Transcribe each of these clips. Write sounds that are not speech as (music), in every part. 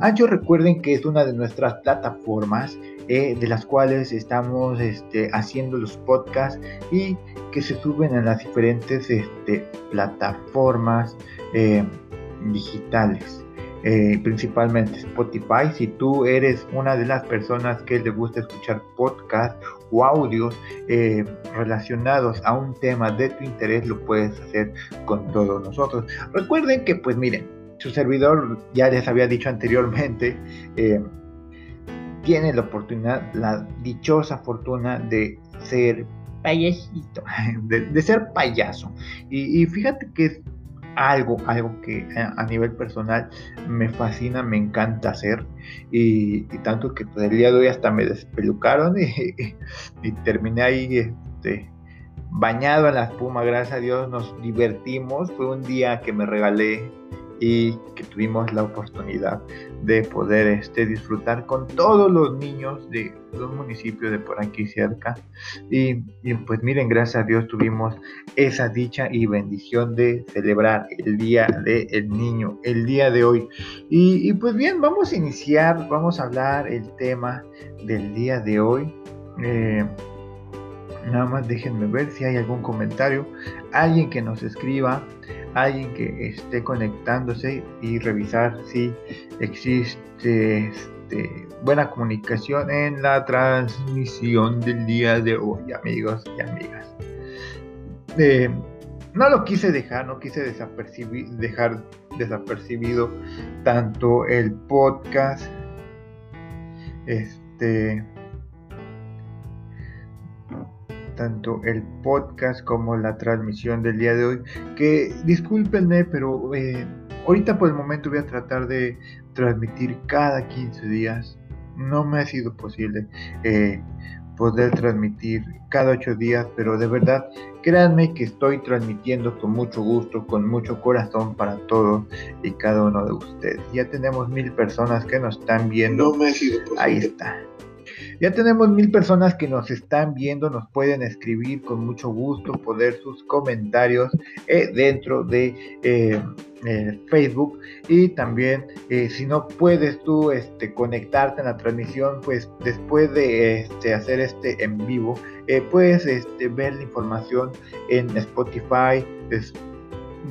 Ancho recuerden que es una de nuestras plataformas eh, de las cuales estamos este, haciendo los podcasts y que se suben en las diferentes este, plataformas eh, digitales. Eh, principalmente Spotify. Si tú eres una de las personas que le gusta escuchar podcasts o audios relacionados a un tema de tu interés, lo puedes hacer con todos nosotros. Recuerden que, pues miren, su servidor, ya les había dicho anteriormente, tiene la oportunidad, la dichosa fortuna de ser payasito, (laughs) de, ser payaso. Y, fíjate que es algo, algo que a, nivel personal me fascina, me encanta hacer. Y, tanto que pues, el día de hoy hasta me despelucaron (laughs) y, terminé ahí este, bañado en la espuma. Gracias a Dios nos divertimos. Fue un día que me regalé y que tuvimos la oportunidad de poder este, disfrutar con todos los niños de los municipios de por aquí cerca. Y, pues miren, gracias a Dios tuvimos esa dicha y bendición de celebrar el Día del Niño, el día de hoy. Y, pues bien, vamos a iniciar, vamos a hablar el tema del día de hoy. Eh, nada más déjenme ver si hay algún comentario, alguien que nos escriba alguien que esté conectándose y revisar si existe este, buena comunicación en la transmisión del día de hoy, amigos y amigas. Eh, no lo quise dejar, no quise dejar desapercibido tanto el podcast, este, tanto el podcast como la transmisión del día de hoy. Que discúlpenme, pero eh, ahorita por el momento voy a tratar de transmitir cada 15 días. No me ha sido posible eh, poder transmitir cada 8 días, pero de verdad créanme que estoy transmitiendo con mucho gusto, con mucho corazón para todos y cada uno de ustedes. Ya tenemos mil personas que nos están viendo. No me ha sido posible. Ahí está. Ya tenemos mil personas que nos están viendo, nos pueden escribir con mucho gusto, poder sus comentarios eh, dentro de eh, Facebook. Y también eh, si no puedes tú este, conectarte en la transmisión, pues después de este, hacer este en vivo, puedes este, ver la información en Spotify,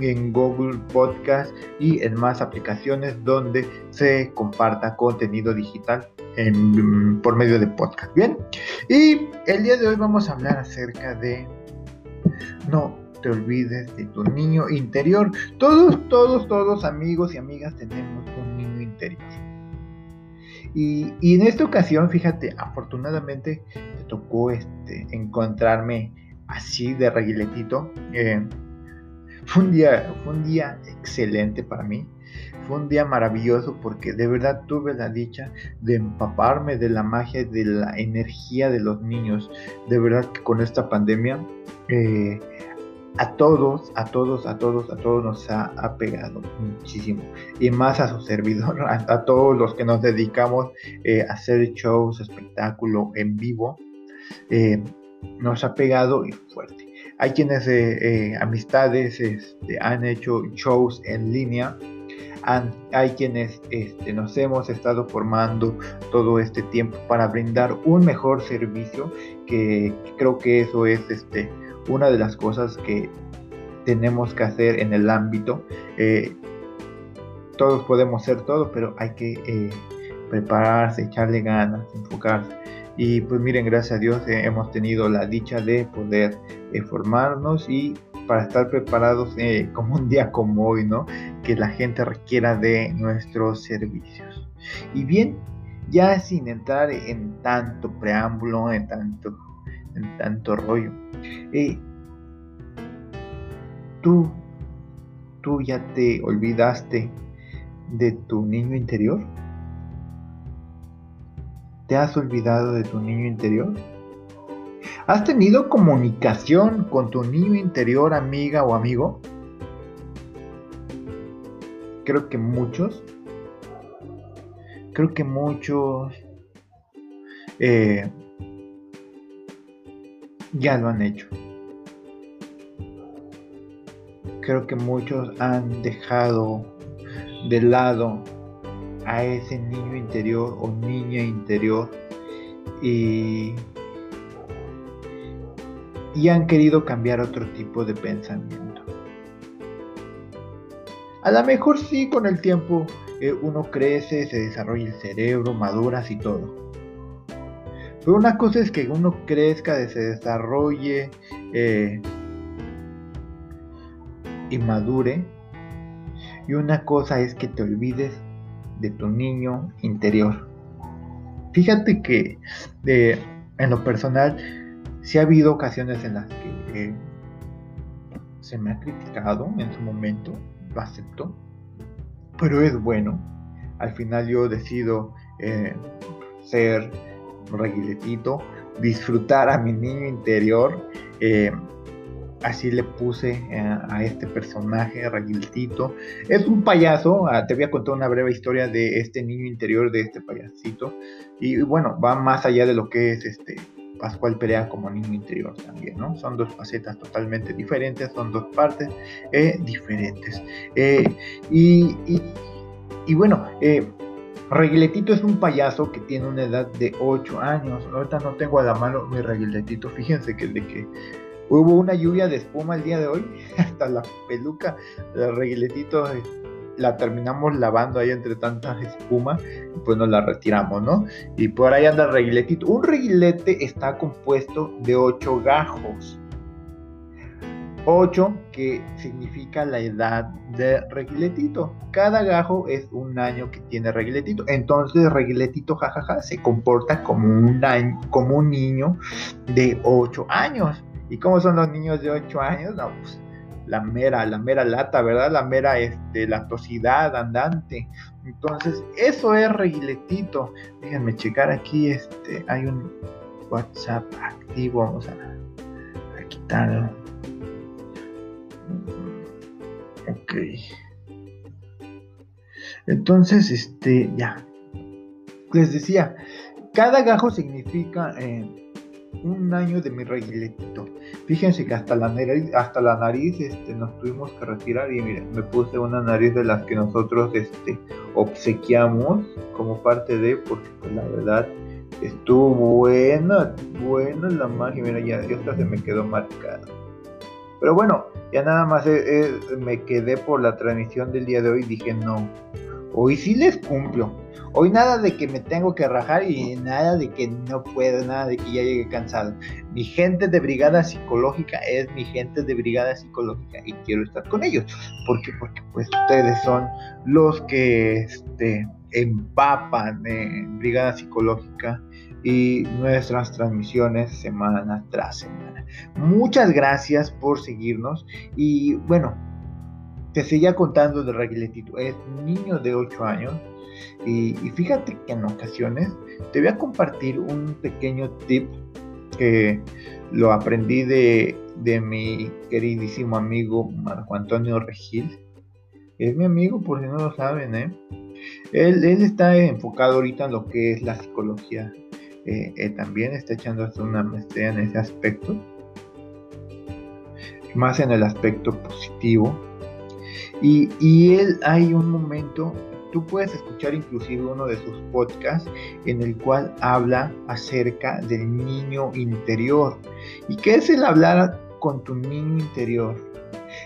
en Google Podcast y en más aplicaciones donde se comparta contenido digital por medio de podcast. Bien, y el día de hoy vamos a hablar acerca de no te olvides de tu niño interior. Todos, todos, todos amigos y amigas tenemos un niño interior. Y, en esta ocasión, fíjate, afortunadamente te tocó este, encontrarme así de reguiletito. Eh, fue un día, fue un día excelente para mí. Fue un día maravilloso porque de verdad tuve la dicha de empaparme de la magia y de la energía de los niños. De verdad que con esta pandemia eh, a todos, a todos, a todos, a todos nos ha, pegado muchísimo. Y más a su servidor, (laughs) a, todos los que nos dedicamos eh, a hacer shows, espectáculo en vivo, eh, nos ha pegado y fuerte. Hay quienes, eh, eh, amistades, este, han hecho shows en línea. Hay quienes este, nos hemos estado formando todo este tiempo para brindar un mejor servicio, que creo que eso es este, una de las cosas que tenemos que hacer en el ámbito. Eh, todos podemos ser todo, pero hay que prepararse, echarle ganas, enfocarse. Y pues miren, gracias a Dios eh, hemos tenido la dicha de poder eh, formarnos y para estar preparados eh, (laughs) como un día como hoy, ¿no? Que la gente requiera de nuestros servicios. Y bien, ya sin entrar en tanto preámbulo, en tanto, en tanto rollo, tú, tú ya te olvidaste de tu niño interior. ¿Te has olvidado de tu niño interior? ¿Has tenido comunicación con tu niño interior, amiga o amigo? Creo que muchos, creo que muchos eh, ya lo han hecho. Creo que muchos han dejado de lado a ese niño interior o niña interior y, y han querido cambiar otro tipo de pensamiento. A lo mejor sí con el tiempo eh, uno crece, se desarrolla el cerebro, maduras y todo. Pero una cosa es que uno crezca, se desarrolle eh, y madure. Y una cosa es que te olvides de tu niño interior. Fíjate que en lo personal, sí ha habido ocasiones en las que se me ha criticado en su momento, lo acepto, pero es bueno. Al final yo decido eh, ser reguiletito, disfrutar a mi niño interior. Eh, así le puse eh, a este personaje, Raguiltito. Es un payaso, ah, te voy a contar una breve historia de este niño interior, de este payasito. Y bueno, va más allá de lo que es este Pascual Perea como niño interior también, ¿no? Son dos facetas totalmente diferentes, son dos partes eh, diferentes. y, y, bueno, Reguiletito es un payaso que tiene una edad de 8 años. Ahorita no tengo a la mano mi reguiletito. Fíjense que de que hubo una lluvia de espuma el día de hoy, (laughs) hasta la peluca del reguiletito eh, la terminamos lavando ahí entre tanta espuma y pues nos la retiramos, ¿no? Y por ahí anda el reguiletito. Un reguilete está compuesto de 8 gajos. 8, que significa la edad de Reguiletito. Cada gajo es un año que tiene Reguiletito. Entonces Reguiletito, jajaja, se comporta como un, niño de 8 años. ¿Y cómo son los niños de 8 años? No, pues, la mera, la mera lata, ¿verdad? La mera este, latosidad andante. Entonces, eso es Reguiletito. Déjenme checar aquí, este, hay un WhatsApp activo. Vamos a, quitarlo. Ok. Entonces, este, ya. Les decía, cada gajo significa eh, un año de mi reguiletito. Fíjense que hasta la nariz, hasta la nariz este, nos tuvimos que retirar y miren, me puse una nariz de las que nosotros este, obsequiamos como parte de, porque pues, la verdad estuvo buena, buena la magia. Mira, ya, esta se me quedó marcada. Pero bueno, ya nada más eh, eh, me quedé por la transmisión del día de hoy. Dije, no, hoy sí les cumplo. Hoy nada de que me tengo que rajar y nada de que no puedo, nada de que ya llegue cansado. Mi gente de brigada psicológica es mi gente de brigada psicológica y quiero estar con ellos. ¿Por qué? Porque pues ustedes son los que este, empapan en brigada psicológica y nuestras transmisiones semana tras semana. Muchas gracias por seguirnos y bueno, te seguía contando de Reguiletito. Es niño de 8 años y, fíjate que en ocasiones te voy a compartir un pequeño tip que lo aprendí de, de mi queridísimo amigo Marco Antonio Regil. Es mi amigo por si no lo saben, ¿eh? Él, él está enfocado ahorita en lo que es la psicología eh, eh, también está echando hasta una maestría en ese aspecto, más en el aspecto positivo. Y, y él hay un momento, tú puedes escuchar inclusive uno de sus podcasts en el cual habla acerca del niño interior. ¿Y qué es el hablar con tu niño interior?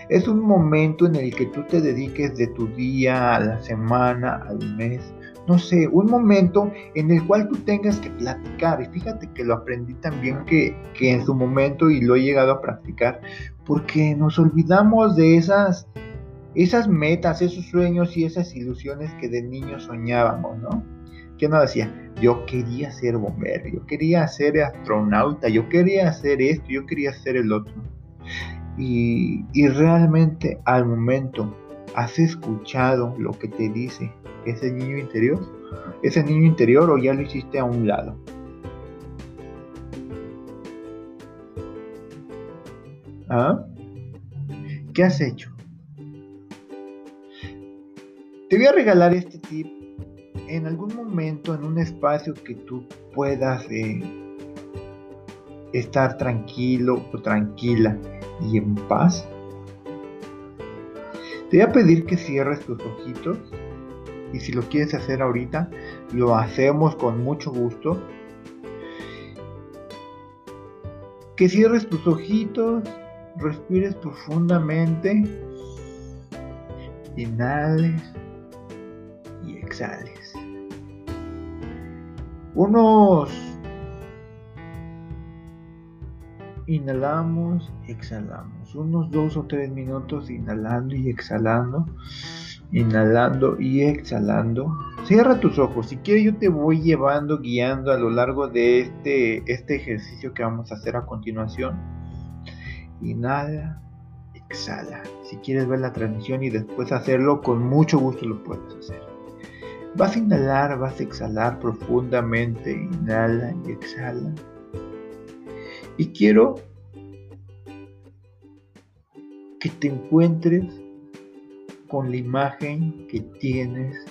Es un momento en el que tú te dediques de tu día, a la semana, al mes, no sé, un momento en el cual tú tengas que platicar. Y fíjate que lo aprendí también que, en su momento y lo he llegado a practicar, porque nos olvidamos de esas, esas metas, esos sueños y esas ilusiones que de niños soñábamos, ¿no? ¿Qué nos decía? Yo quería ser bombero, yo quería ser astronauta, yo quería hacer esto, yo quería hacer el otro. Y, y realmente al momento has escuchado lo que te dice ese niño interior? ¿Ese niño interior o ya lo hiciste a un lado? ¿Ah? ¿Qué has hecho? Te voy a regalar este tip en algún momento, en un espacio que tú puedas eh, estar tranquilo o tranquila y en paz. Te voy a pedir que cierres tus ojitos y si lo quieres hacer ahorita, lo hacemos con mucho gusto. Que cierres tus ojitos, respires profundamente, inhales Unos inhalamos, exhalamos. Unos dos o tres minutos inhalando y exhalando. Inhalando y exhalando. Cierra tus ojos. Si quieres yo te voy llevando, guiando a lo largo de este, este ejercicio que vamos a hacer a continuación. Inhala, exhala. Si quieres ver la transmisión y después hacerlo, con mucho gusto lo puedes hacer. Vas a inhalar, vas a exhalar profundamente. Inhala y exhala. Y quiero que te encuentres con la imagen que tienes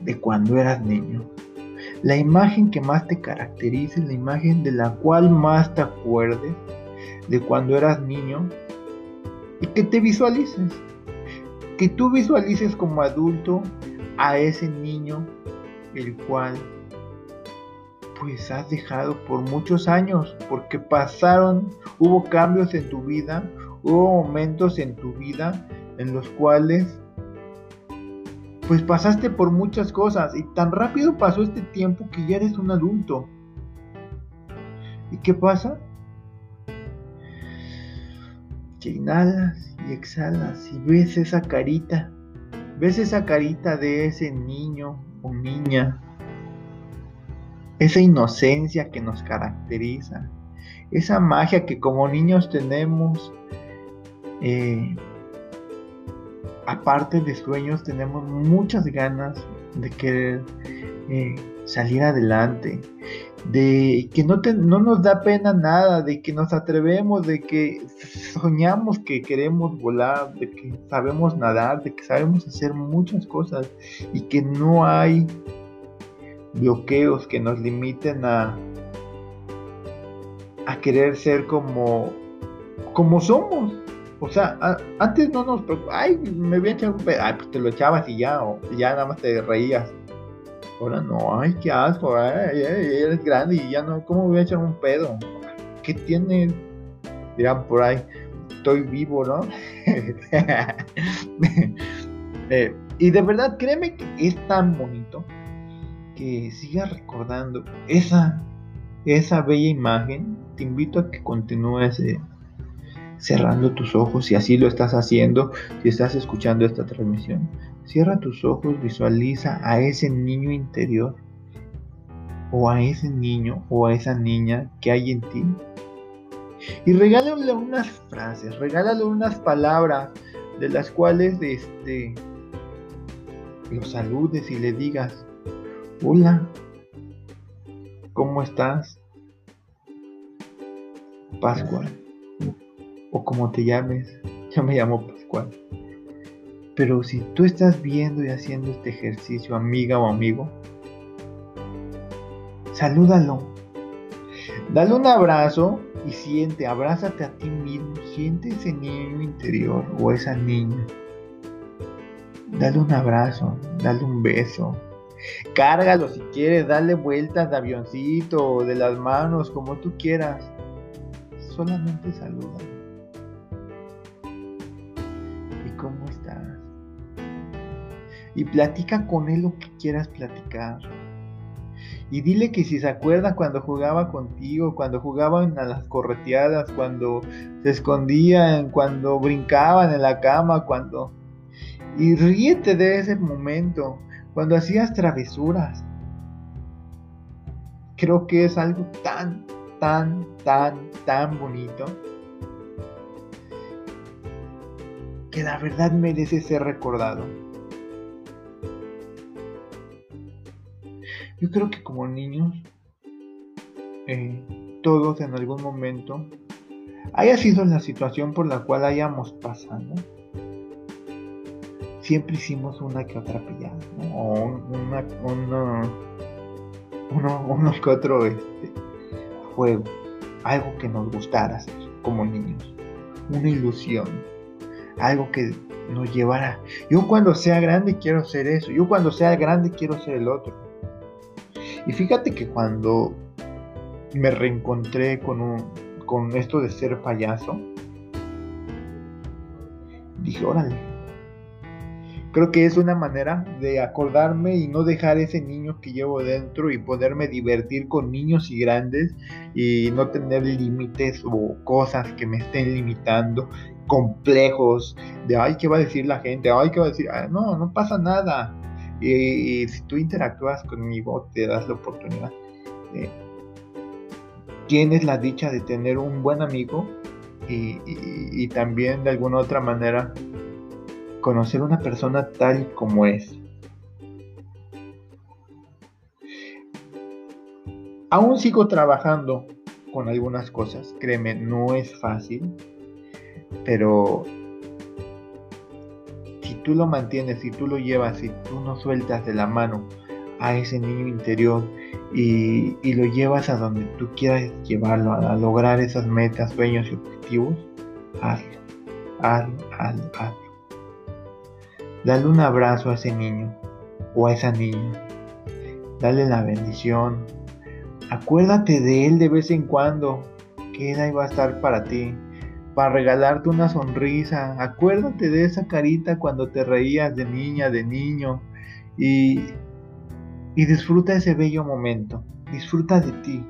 de cuando eras niño. La imagen que más te caracterice, la imagen de la cual más te acuerdes de cuando eras niño y que te visualices. Que tú visualices como adulto a ese niño el cual pues has dejado por muchos años, porque pasaron, hubo cambios en tu vida, hubo momentos en tu vida en los cuales pues pasaste por muchas cosas y tan rápido pasó este tiempo que ya eres un adulto. ¿Y qué pasa? Que inhalas y exhalas y ves esa carita, ves esa carita de ese niño o niña esa inocencia que nos caracteriza, esa magia que como niños tenemos, eh, aparte de sueños, tenemos muchas ganas de querer eh, salir adelante, de que no, no nos da pena nada, de que nos atrevemos, de que soñamos que queremos volar, de que sabemos nadar, de que sabemos hacer muchas cosas y que no hay bloqueos que nos limiten a, a querer ser como, como somos. O sea, antes no nos ay, me voy a echar un pedo, ay, pues te lo echabas y ya, o ya nada más te reías. Ahora no, ay, qué asco, ay, eres grande y ya no, ¿cómo voy a echar un pedo? ¿Qué tiene? Dirán por ahí, estoy vivo, ¿no? (laughs) Eh, y de verdad, créeme que es tan bonito que sigas recordando esa, esa bella imagen, te invito a que continúes eh, cerrando tus ojos, si así lo estás haciendo, si estás escuchando esta transmisión. Cierra tus ojos, visualiza a ese niño interior o a ese niño o a esa niña que hay en ti. Y regálale unas frases, regálale unas palabras de las cuales este, lo saludes y le digas, Hola, ¿cómo estás? Pascual, o como te llames, yo me llamo Pascual. Pero si tú estás viendo y haciendo este ejercicio, amiga o amigo, salúdalo. Dale un abrazo y siente, abrázate a ti mismo, siente ese niño interior o esa niña. Dale un abrazo, dale un beso, Cárgalo si quieres, dale vueltas de avioncito de las manos, como tú quieras. Solamente saluda. Y platica con él lo que quieras platicar. Y dile que si se acuerda cuando jugaba contigo, cuando jugaban a las correteadas, cuando se escondían, cuando brincaban en la cama, cuando... Y ríete de ese momento cuando hacías travesuras. Creo que es algo tan, tan, tan, tan bonito que la verdad merece ser recordado. Yo creo que como niños, eh, todos en algún momento, haya sido la situación por la cual hayamos pasado, siempre hicimos una que otra pillada, O una, uno, que otro este, juego, algo que nos gustara hacer como niños, una ilusión, algo que nos llevará. Yo cuando sea grande quiero ser eso. Yo cuando sea grande quiero ser el otro. Y fíjate que cuando me reencontré con, un, con esto de ser payaso, dije, órale. Creo que es una manera de acordarme y no dejar ese niño que llevo dentro y poderme divertir con niños y grandes y no tener límites o cosas que me estén limitando, complejos de, ay, ¿qué va a decir la gente? Ay, ¿qué va a decir? Ah, no, no pasa nada. Y, si tú interactúas conmigo, te das la oportunidad. tienes la dicha de tener un buen amigo y, también de alguna otra manera conocer una persona tal como es. Aún sigo trabajando con algunas cosas, créeme, no es fácil, pero tú lo mantienes, si tú lo llevas, si tú no sueltas de la mano a ese niño interior y, lo llevas a donde tú quieras llevarlo, a, lograr esas metas, sueños y objetivos, hazlo, hazlo, hazlo, hazlo. Dale un abrazo a ese niño o a esa niña. Dale la bendición. Acuérdate de él de vez en cuando, que él ahí va a estar para ti, para regalarte una sonrisa. Acuérdate de esa carita cuando te reías de niña, de niño, y, y disfruta ese bello momento. Disfruta de ti.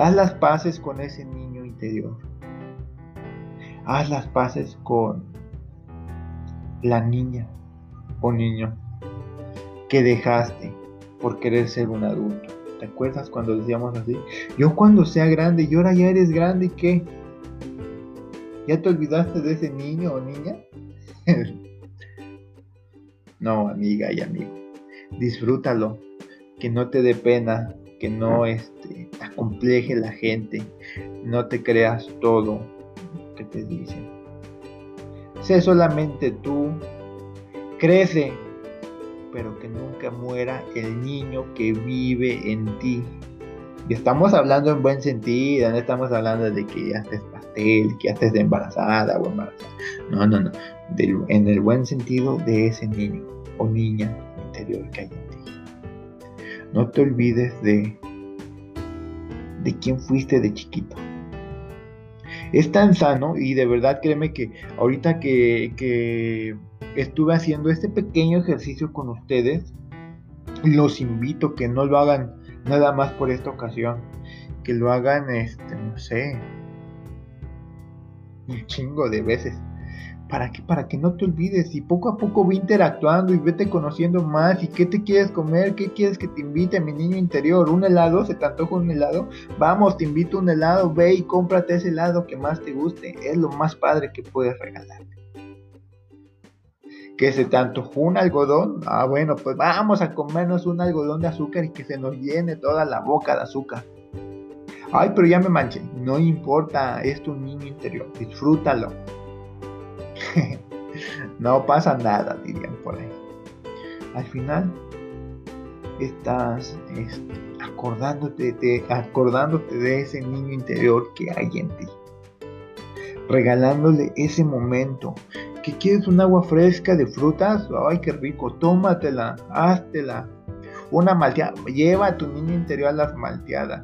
Haz las paces con ese niño interior. Haz las paces con la niña o niño que dejaste por querer ser un adulto. ¿Te acuerdas cuando decíamos así? Yo cuando sea grande, y ahora ya eres grande, ¿y qué? ¿Ya te olvidaste de ese niño o niña? (laughs) no, amiga y amigo. Disfrútalo. Que no te dé pena. Que no este, te acompleje la gente. No te creas todo que te dicen. Sé solamente tú. Crece, pero que nunca muera el niño que vive en ti. Y estamos hablando en buen sentido, no estamos hablando de que ya estés pastel, que ya estés embarazada o embarazada. No, no, no. en el buen sentido de ese niño o niña interior que hay en ti. No te olvides de, de quién fuiste de chiquito es tan sano y de verdad créeme que ahorita que, estuve haciendo este pequeño ejercicio con ustedes, los invito que no lo hagan nada más por esta ocasión, que lo hagan, este, no sé, un chingo de veces. ¿Para qué? Para que no te olvides y poco a poco ve interactuando y vete conociendo más. Y qué te quieres comer, qué quieres que te invite mi niño interior, un helado, se te antoja un helado, vamos, te invito un helado, ve y cómprate ese helado que más te guste, es lo más padre que puedes regalar. Que se te antojó un algodón, ah bueno, pues vamos a comernos un algodón de azúcar y que se nos llene toda la boca de azúcar. Ay, pero ya me manché, no importa, es tu niño interior, disfrútalo. (laughs) no pasa nada, dirían por ahí. Al final, estás acordándote, de, acordándote de ese niño interior que hay en ti. Regalándole ese momento. ¿Que quieres un agua fresca de frutas? ¡Ay, qué rico! Tómatela, háztela. Una malteada. Lleva a tu niño interior a las malteadas.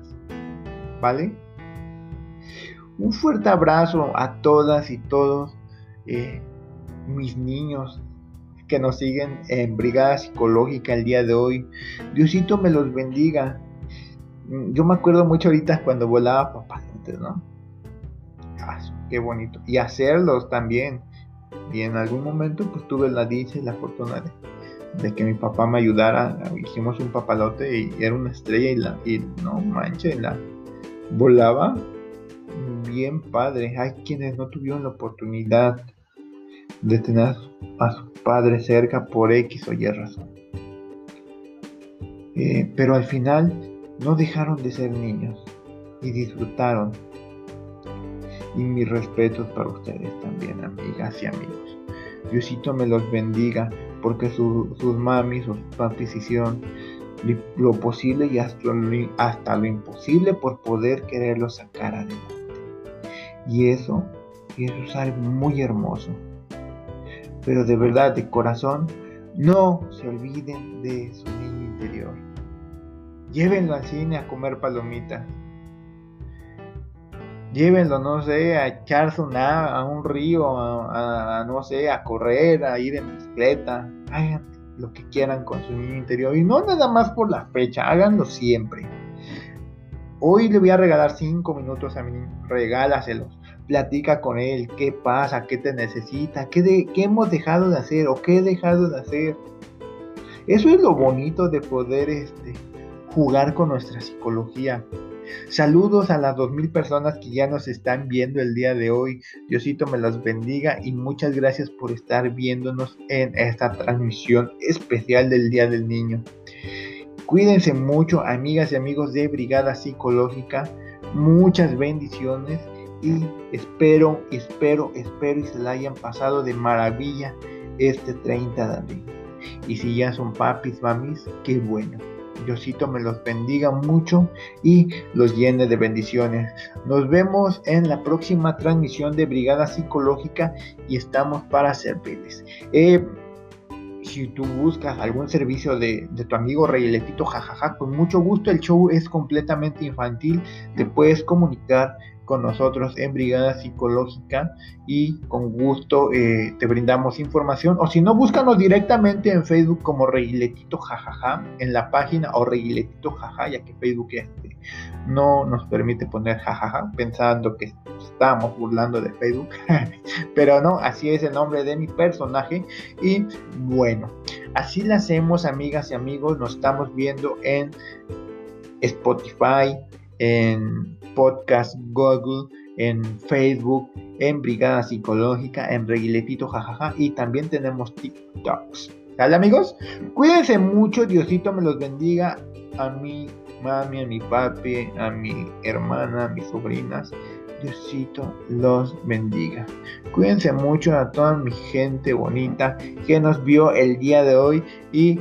¿Vale? Un fuerte abrazo a todas y todos eh, mis niños que nos siguen en Brigada Psicológica el día de hoy. Diosito me los bendiga. Mm, yo me acuerdo mucho ahorita cuando volaba papá, ¿no? Ah, qué bonito. Y hacerlos también. Y en algún momento pues tuve la dicha y la fortuna de, que mi papá me ayudara. Hicimos un papalote y era una estrella y, la, y no manches, la volaba bien padre. Hay quienes no tuvieron la oportunidad de tener a su padre cerca por X o Y razón. Eh, pero al final no dejaron de ser niños y disfrutaron. Y mis respetos para ustedes también, amigas y amigos. Diosito me los bendiga porque sus mamis sus papis hicieron lo posible y hasta lo imposible por poder quererlos sacar adelante. Y eso y eso es algo muy hermoso. Pero de verdad, de corazón, no se olviden de su niño interior. Llévenlo al cine a comer palomitas. Llévenlo, no sé, a echarse una, a un río, a, no sé, a correr, a ir en bicicleta. Hagan lo que quieran con su niño interior. Y no nada más por la fecha, háganlo siempre. Hoy le voy a regalar cinco minutos a mi niño. Regálaselos platica con él, qué pasa, qué te necesita, qué, de, qué hemos dejado de hacer o qué he dejado de hacer. Eso es lo bonito de poder este, jugar con nuestra psicología. Saludos a las 2.000 personas que ya nos están viendo el día de hoy. Diosito me las bendiga y muchas gracias por estar viéndonos en esta transmisión especial del Día del Niño. Cuídense mucho, amigas y amigos de Brigada Psicológica. Muchas bendiciones y espero, espero, espero y se la hayan pasado de maravilla este 30 de abril. Y si ya son papis, mamis, qué bueno. Diosito me los bendiga mucho y los llene de bendiciones. Nos vemos en la próxima transmisión de Brigada Psicológica y estamos para servirles. Eh, si tú buscas algún servicio de, tu amigo Reyletito, jajaja, con mucho gusto. El show es completamente infantil. Te puedes comunicar con nosotros en Brigada Psicológica y con gusto eh, te brindamos información. O si no, búscanos directamente en Facebook como Reguiletito Jajaja en la página o Reguiletito Jaja, ya que Facebook este, no nos permite poner jajaja pensando que estamos burlando de Facebook. (laughs) Pero no, así es el nombre de mi personaje. Y bueno, así lo hacemos, amigas y amigos. Nos estamos viendo en Spotify, en Podcast Google, en Facebook, en Brigada Psicológica, en Reguiletito Jajaja y también tenemos TikToks. ¿Sale amigos? Cuídense mucho, Diosito me los bendiga a mi mami, a mi papi, a mi hermana, a mis sobrinas. Diosito los bendiga. Cuídense mucho a toda mi gente bonita que nos vio el día de hoy y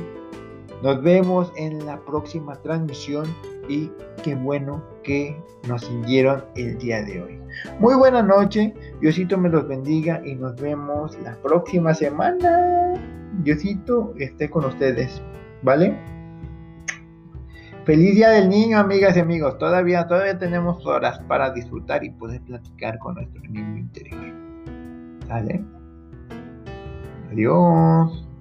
nos vemos en la próxima transmisión y qué bueno que nos siguieron el día de hoy. Muy buena noche, Diosito me los bendiga y nos vemos la próxima semana. Diosito esté con ustedes, ¿vale? Feliz día del niño, amigas y amigos. Todavía, todavía tenemos horas para disfrutar y poder platicar con nuestro niño interior. ¿Sale? Adiós.